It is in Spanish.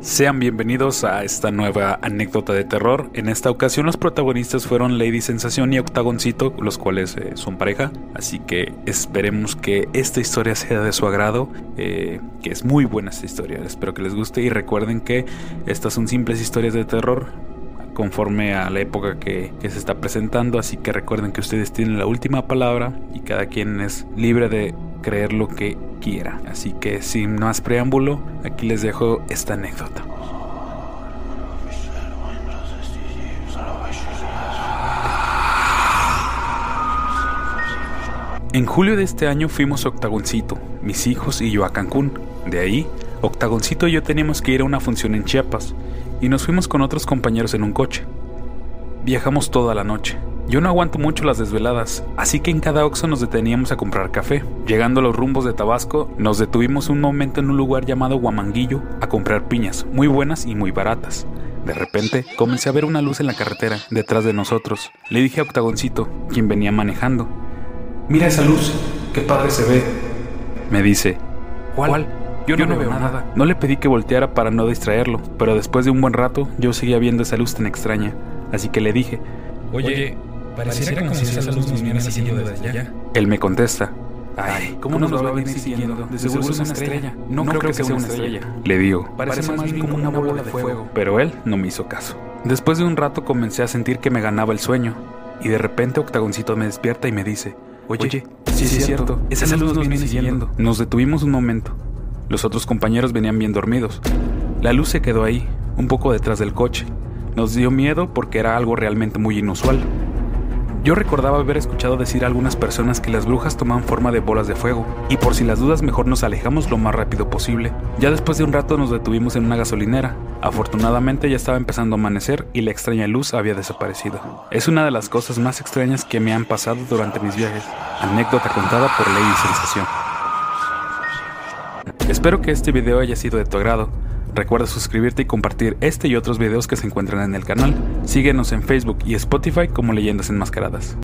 Sean bienvenidos a esta nueva anécdota de terror. En esta ocasión los protagonistas fueron Lady Sensación y Octagoncito, los cuales eh, son pareja. Así que esperemos que esta historia sea de su agrado, eh, que es muy buena esta historia. Espero que les guste y recuerden que estas son simples historias de terror conforme a la época que, que se está presentando. Así que recuerden que ustedes tienen la última palabra y cada quien es libre de creer lo que quiera. Así que sin más preámbulo, aquí les dejo esta anécdota. En julio de este año fuimos a Octagoncito, mis hijos y yo a Cancún. De ahí, Octagoncito y yo teníamos que ir a una función en Chiapas, y nos fuimos con otros compañeros en un coche. Viajamos toda la noche. Yo no aguanto mucho las desveladas, así que en cada Oxxo nos deteníamos a comprar café. Llegando a los rumbos de Tabasco, nos detuvimos un momento en un lugar llamado Guamanguillo a comprar piñas, muy buenas y muy baratas. De repente, comencé a ver una luz en la carretera, detrás de nosotros. Le dije a Octagoncito, quien venía manejando. Mira esa luz, qué padre se ve. Me dice, ¿cuál? Yo no, veo nada. No le pedí que volteara para no distraerlo, pero después de un buen rato yo seguía viendo esa luz tan extraña, así que le dije, Oye, pareciera como si esa luz nos viene siguiendo desde allá. Él me contesta, Ay, ¿cómo nos va a venir siguiendo? De seguro es una estrella. No, creo, que sea una estrella. Le digo, parece más bien como una bola de fuego. Pero él no me hizo caso. Después de un rato comencé a sentir que me ganaba el sueño, y de repente Octagoncito me despierta y me dice, Oye, sí, sí es cierto, esa luz nos viene siguiendo. Nos detuvimos un momento. Los otros compañeros venían bien dormidos. La luz se quedó ahí, un poco detrás del coche. Nos dio miedo porque era algo realmente muy inusual. Yo recordaba haber escuchado decir a algunas personas que las brujas toman forma de bolas de fuego, y por si las dudas mejor nos alejamos lo más rápido posible. Ya después de un rato nos detuvimos en una gasolinera. Afortunadamente ya estaba empezando a amanecer y la extraña luz había desaparecido. Es una de las cosas más extrañas que me han pasado durante mis viajes. Anécdota contada por Lady Sensación. Espero que este video haya sido de tu agrado. Recuerda suscribirte y compartir este y otros videos que se encuentran en el canal. Síguenos en Facebook y Spotify como Leyendas Enmascaradas.